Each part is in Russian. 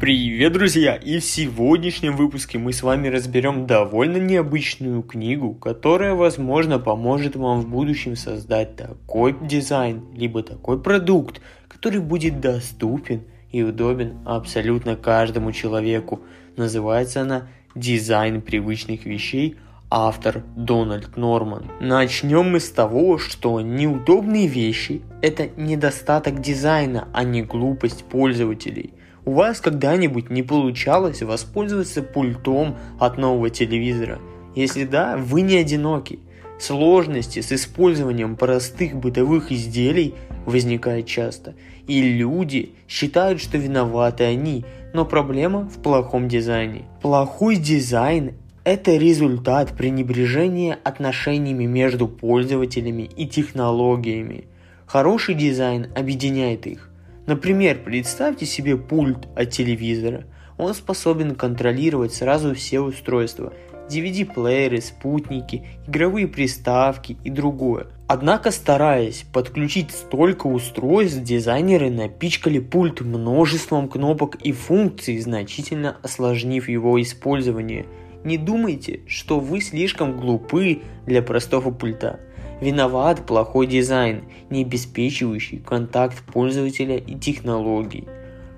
Привет, друзья! И в сегодняшнем выпуске мы с вами разберем довольно необычную книгу, которая, возможно, поможет вам в будущем создать такой дизайн, либо такой продукт, который будет доступен и удобен абсолютно каждому человеку. Называется она «Дизайн привычных вещей», автор Дональд Норман. Начнем мы с того, что неудобные вещи – это недостаток дизайна, а не глупость пользователей. У вас когда-нибудь не получалось воспользоваться пультом от нового телевизора? Если да, вы не одиноки. Сложности с использованием простых бытовых изделий возникают часто, и люди считают, что виноваты они, но проблема в плохом дизайне. Плохой дизайн – это результат пренебрежения отношениями между пользователями и технологиями. Хороший дизайн объединяет их. Например, представьте себе пульт от телевизора. Он способен контролировать сразу все устройства, DVD-плееры, спутники, игровые приставки и другое. Однако, стараясь подключить столько устройств, дизайнеры напичкали пульт множеством кнопок и функций, значительно осложнив его использование. Не думайте, что вы слишком глупы для простого пульта. Виноват плохой дизайн, не обеспечивающий контакт пользователя и технологий.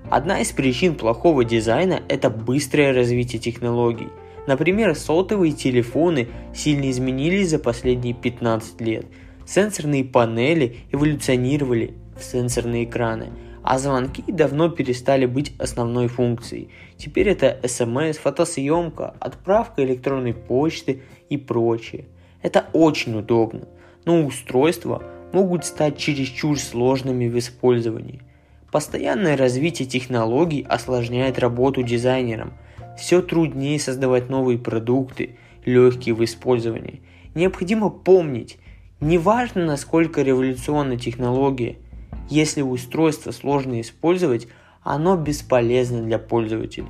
Одна из причин плохого дизайна – это быстрое развитие технологий. Например, сотовые телефоны сильно изменились за последние 15 лет. Сенсорные панели эволюционировали в сенсорные экраны, а звонки давно перестали быть основной функцией. Теперь это смс, фотосъемка, отправка электронной почты и прочее. Это очень удобно – но устройства могут стать чересчур сложными в использовании. Постоянное развитие технологий осложняет работу дизайнерам. Все труднее создавать новые продукты, легкие в использовании. Необходимо помнить, неважно насколько революционна технология, если устройство сложно использовать, оно бесполезно для пользователя.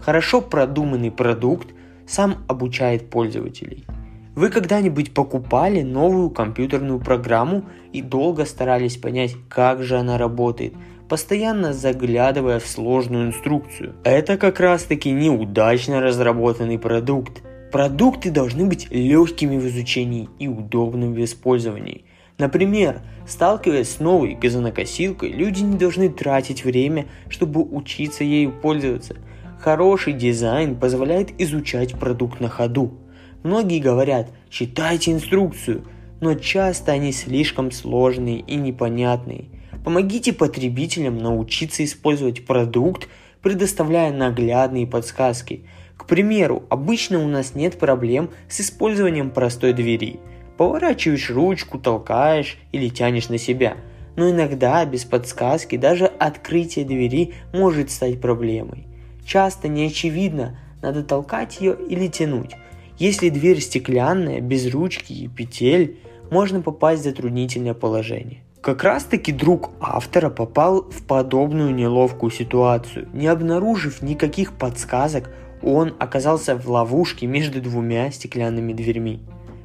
Хорошо продуманный продукт сам обучает пользователей – вы когда-нибудь покупали новую компьютерную программу и долго старались понять, как же она работает, постоянно заглядывая в сложную инструкцию? Это как раз таки неудачно разработанный продукт. Продукты должны быть легкими в изучении и удобными в использовании. Например, сталкиваясь с новой газонокосилкой, люди не должны тратить время, чтобы учиться ею пользоваться. Хороший дизайн позволяет изучать продукт на ходу. Многие говорят, читайте инструкцию, но часто они слишком сложные и непонятные. Помогите потребителям научиться использовать продукт, предоставляя наглядные подсказки. К примеру, обычно у нас нет проблем с использованием простой двери. Поворачиваешь ручку, толкаешь или тянешь на себя. Но иногда без подсказки даже открытие двери может стать проблемой. Часто не очевидно, надо толкать ее или тянуть. Если дверь стеклянная, без ручки и петель, можно попасть в затруднительное положение. Как раз таки друг автора попал в подобную неловкую ситуацию. Не обнаружив никаких подсказок, он оказался в ловушке между двумя стеклянными дверьми.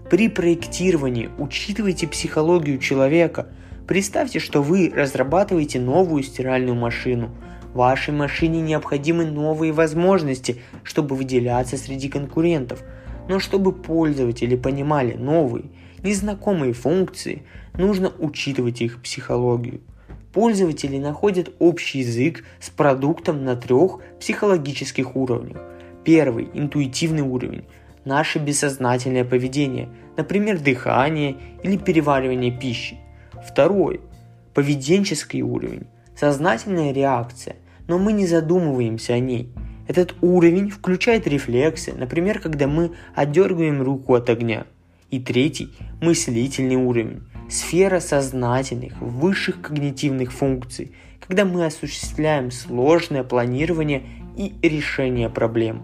При проектировании учитывайте психологию человека. Представьте, что вы разрабатываете новую стиральную машину. Вашей машине необходимы новые возможности, чтобы выделяться среди конкурентов – но чтобы пользователи понимали новые, незнакомые функции, нужно учитывать их психологию. Пользователи находят общий язык с продуктом на трех психологических уровнях. Первый – интуитивный уровень, наше бессознательное поведение, например, дыхание или переваривание пищи. Второй – поведенческий уровень, сознательная реакция, но мы не задумываемся о ней – этот уровень включает рефлексы, например, когда мы отдергиваем руку от огня. И третий – мыслительный уровень, сфера сознательных, высших когнитивных функций, когда мы осуществляем сложное планирование и решение проблем.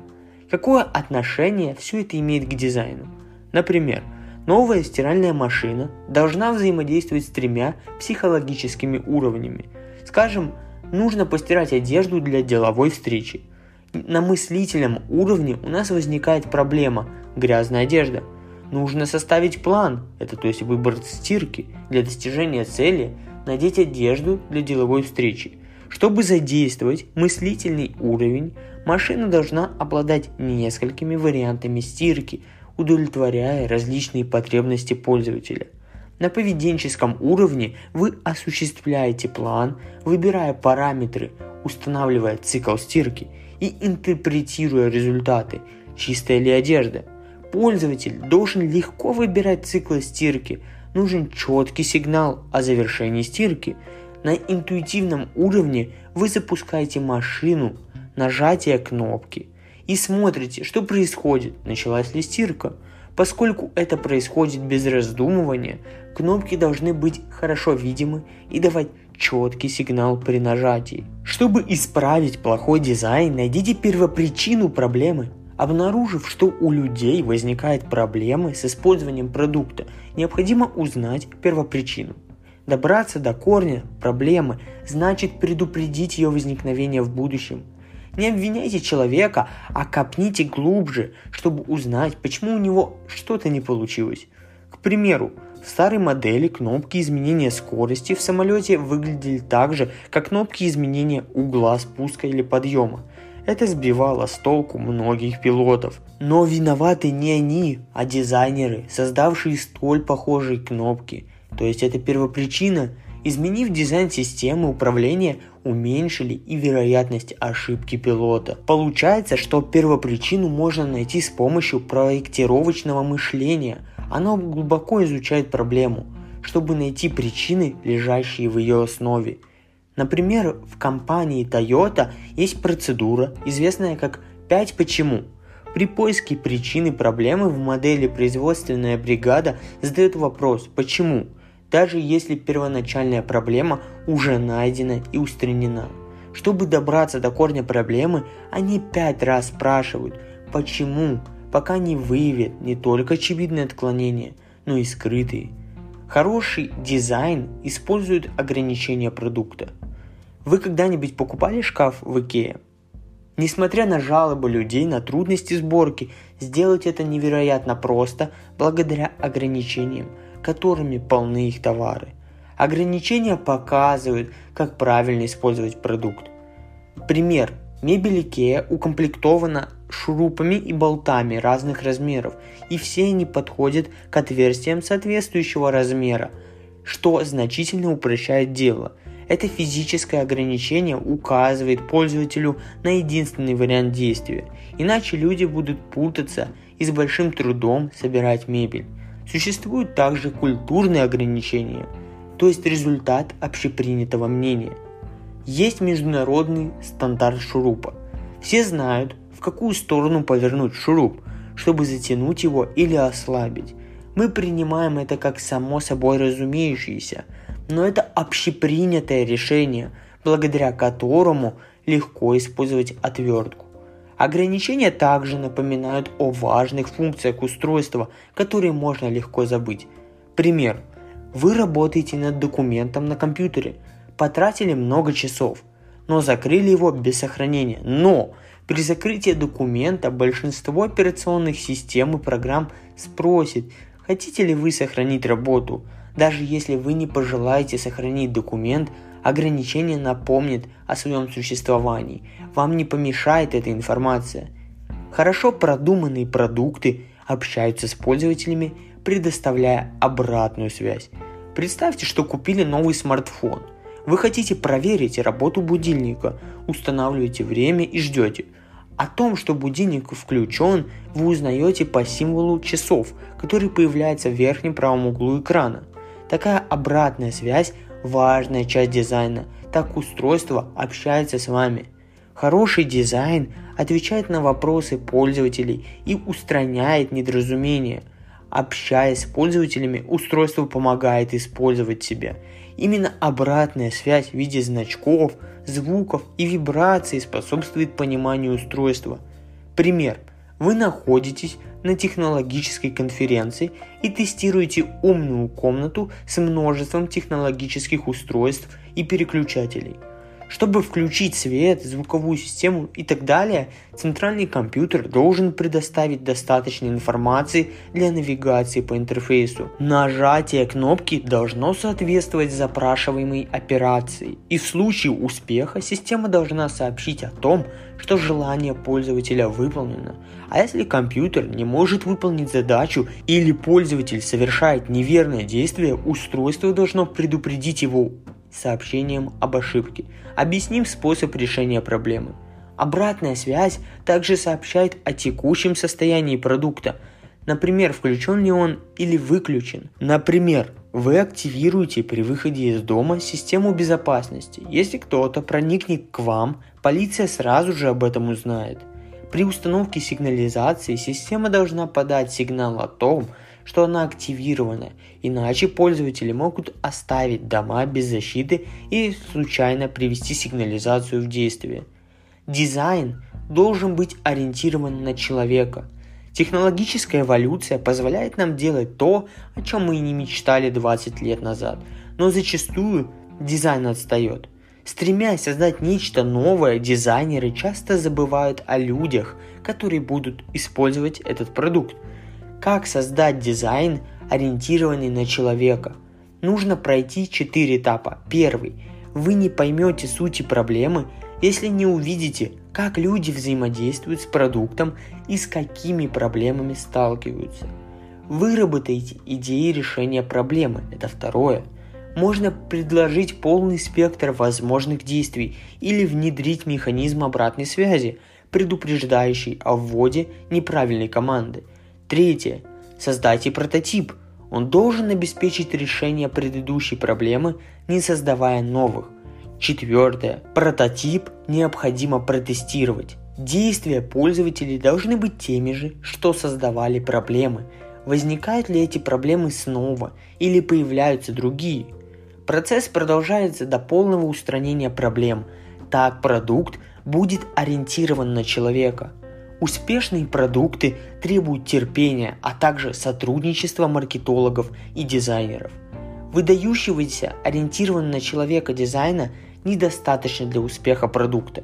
Какое отношение все это имеет к дизайну? Например, новая стиральная машина должна взаимодействовать с тремя психологическими уровнями. Скажем, нужно постирать одежду для деловой встречи – на мыслительном уровне у нас возникает проблема – грязная одежда. Нужно составить план, это то есть выбор стирки, для достижения цели, надеть одежду для деловой встречи. Чтобы задействовать мыслительный уровень, машина должна обладать несколькими вариантами стирки, удовлетворяя различные потребности пользователя. На поведенческом уровне вы осуществляете план, выбирая параметры, устанавливая цикл стирки и интерпретируя результаты, чистая ли одежда. Пользователь должен легко выбирать циклы стирки, нужен четкий сигнал о завершении стирки. На интуитивном уровне вы запускаете машину, нажатие кнопки и смотрите, что происходит, началась ли стирка. Поскольку это происходит без раздумывания, кнопки должны быть хорошо видимы и давать четкий сигнал при нажатии. Чтобы исправить плохой дизайн, найдите первопричину проблемы. Обнаружив, что у людей возникают проблемы с использованием продукта, необходимо узнать первопричину. Добраться до корня проблемы значит предупредить ее возникновение в будущем. Не обвиняйте человека, а копните глубже, чтобы узнать, почему у него что-то не получилось. К примеру, в старой модели кнопки изменения скорости в самолете выглядели так же, как кнопки изменения угла спуска или подъема. Это сбивало с толку многих пилотов. Но виноваты не они, а дизайнеры, создавшие столь похожие кнопки. То есть это первопричина. Изменив дизайн системы управления, уменьшили и вероятность ошибки пилота. Получается, что первопричину можно найти с помощью проектировочного мышления – оно глубоко изучает проблему, чтобы найти причины, лежащие в ее основе. Например, в компании Toyota есть процедура, известная как 5 почему. При поиске причины проблемы в модели производственная бригада задает вопрос «почему?», даже если первоначальная проблема уже найдена и устранена. Чтобы добраться до корня проблемы, они пять раз спрашивают «почему?», пока не выявит не только очевидные отклонения, но и скрытые. Хороший дизайн использует ограничения продукта. Вы когда-нибудь покупали шкаф в Икее? Несмотря на жалобы людей на трудности сборки, сделать это невероятно просто благодаря ограничениям, которыми полны их товары. Ограничения показывают, как правильно использовать продукт. Пример. Мебель Икеа укомплектована шурупами и болтами разных размеров, и все они подходят к отверстиям соответствующего размера, что значительно упрощает дело. Это физическое ограничение указывает пользователю на единственный вариант действия, иначе люди будут путаться и с большим трудом собирать мебель. Существуют также культурные ограничения, то есть результат общепринятого мнения. Есть международный стандарт шурупа. Все знают, какую сторону повернуть шуруп, чтобы затянуть его или ослабить. Мы принимаем это как само собой разумеющееся, но это общепринятое решение, благодаря которому легко использовать отвертку. Ограничения также напоминают о важных функциях устройства, которые можно легко забыть. Пример. Вы работаете над документом на компьютере, потратили много часов, но закрыли его без сохранения. Но при закрытии документа большинство операционных систем и программ спросит, хотите ли вы сохранить работу. Даже если вы не пожелаете сохранить документ, ограничение напомнит о своем существовании. Вам не помешает эта информация. Хорошо продуманные продукты общаются с пользователями, предоставляя обратную связь. Представьте, что купили новый смартфон. Вы хотите проверить работу будильника, устанавливаете время и ждете. О том, что будильник включен, вы узнаете по символу часов, который появляется в верхнем правом углу экрана. Такая обратная связь – важная часть дизайна, так устройство общается с вами. Хороший дизайн отвечает на вопросы пользователей и устраняет недоразумения. Общаясь с пользователями, устройство помогает использовать себя – Именно обратная связь в виде значков, звуков и вибраций способствует пониманию устройства. Пример. Вы находитесь на технологической конференции и тестируете умную комнату с множеством технологических устройств и переключателей. Чтобы включить свет, звуковую систему и так далее, центральный компьютер должен предоставить достаточно информации для навигации по интерфейсу. Нажатие кнопки должно соответствовать запрашиваемой операции. И в случае успеха система должна сообщить о том, что желание пользователя выполнено. А если компьютер не может выполнить задачу или пользователь совершает неверное действие, устройство должно предупредить его сообщением об ошибке. Объясним способ решения проблемы. Обратная связь также сообщает о текущем состоянии продукта, например, включен ли он или выключен. Например, вы активируете при выходе из дома систему безопасности. Если кто-то проникнет к вам, полиция сразу же об этом узнает. При установке сигнализации система должна подать сигнал о том, что она активирована, иначе пользователи могут оставить дома без защиты и случайно привести сигнализацию в действие. Дизайн должен быть ориентирован на человека. Технологическая эволюция позволяет нам делать то, о чем мы и не мечтали 20 лет назад, но зачастую дизайн отстает. Стремясь создать нечто новое, дизайнеры часто забывают о людях, которые будут использовать этот продукт – как создать дизайн, ориентированный на человека? Нужно пройти четыре этапа. Первый. Вы не поймете сути проблемы, если не увидите, как люди взаимодействуют с продуктом и с какими проблемами сталкиваются. Выработайте идеи решения проблемы. Это второе. Можно предложить полный спектр возможных действий или внедрить механизм обратной связи, предупреждающий о вводе неправильной команды – Третье. Создайте прототип. Он должен обеспечить решение предыдущей проблемы, не создавая новых. Четвертое. Прототип необходимо протестировать. Действия пользователей должны быть теми же, что создавали проблемы. Возникают ли эти проблемы снова или появляются другие? Процесс продолжается до полного устранения проблем. Так продукт будет ориентирован на человека – Успешные продукты требуют терпения, а также сотрудничества маркетологов и дизайнеров. Выдающегося, ориентированного на человека дизайна недостаточно для успеха продукта.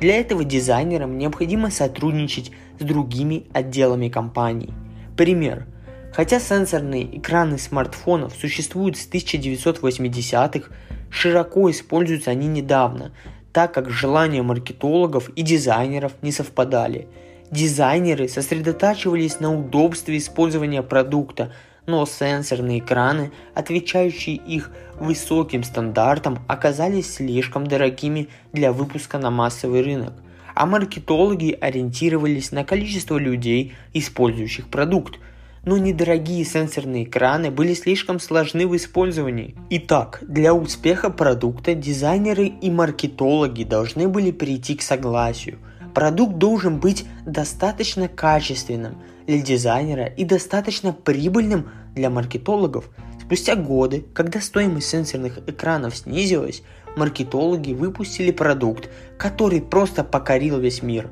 Для этого дизайнерам необходимо сотрудничать с другими отделами компании. Пример. Хотя сенсорные экраны смартфонов существуют с 1980-х, широко используются они недавно, так как желания маркетологов и дизайнеров не совпадали – Дизайнеры сосредотачивались на удобстве использования продукта, но сенсорные экраны, отвечающие их высоким стандартам, оказались слишком дорогими для выпуска на массовый рынок, а маркетологи ориентировались на количество людей, использующих продукт, но недорогие сенсорные экраны были слишком сложны в использовании. Итак, для успеха продукта дизайнеры и маркетологи должны были прийти к согласию – Продукт должен быть достаточно качественным для дизайнера и достаточно прибыльным для маркетологов. Спустя годы, когда стоимость сенсорных экранов снизилась, маркетологи выпустили продукт, который просто покорил весь мир.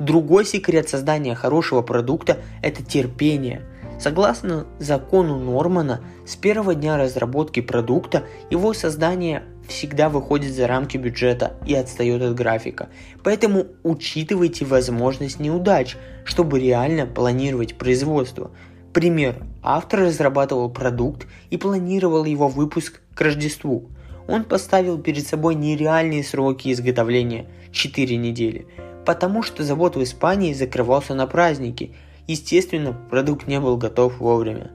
Другой секрет создания хорошего продукта – это терпение. Согласно закону Нормана, с первого дня разработки продукта его создание всегда выходит за рамки бюджета и отстает от графика. Поэтому учитывайте возможность неудач, чтобы реально планировать производство. Пример. Автор разрабатывал продукт и планировал его выпуск к Рождеству. Он поставил перед собой нереальные сроки изготовления – 4 недели, потому что завод в Испании закрывался на праздники. Естественно, продукт не был готов вовремя.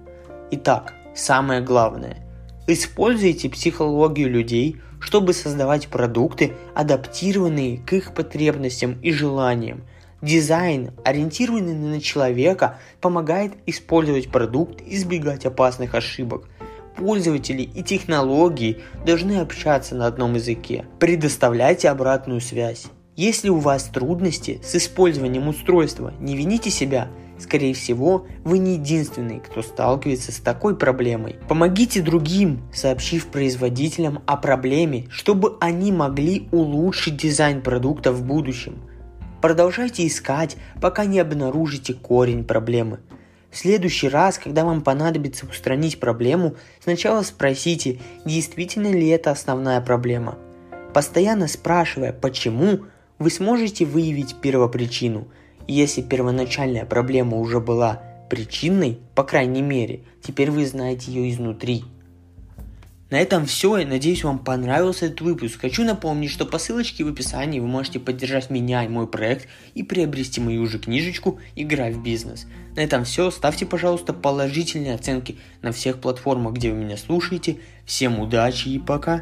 Итак, самое главное – Используйте психологию людей, чтобы создавать продукты, адаптированные к их потребностям и желаниям. Дизайн, ориентированный на человека, помогает использовать продукт избегать опасных ошибок. Пользователи и технологии должны общаться на одном языке. Предоставляйте обратную связь. Если у вас трудности с использованием устройства, не вините себя – Скорее всего, вы не единственный, кто сталкивается с такой проблемой. Помогите другим, сообщив производителям о проблеме, чтобы они могли улучшить дизайн продукта в будущем. Продолжайте искать, пока не обнаружите корень проблемы. В следующий раз, когда вам понадобится устранить проблему, сначала спросите, действительно ли это основная проблема. Постоянно спрашивая «почему?», вы сможете выявить первопричину. Если первоначальная проблема уже была причинной, по крайней мере, теперь вы знаете ее изнутри. На этом все. Я надеюсь, вам понравился этот выпуск. Хочу напомнить, что по ссылочке в описании вы можете поддержать меня и мой проект и приобрести мою же книжечку «Игра в бизнес». На этом все. Ставьте, пожалуйста, положительные оценки на всех платформах, где вы меня слушаете. Всем удачи и пока!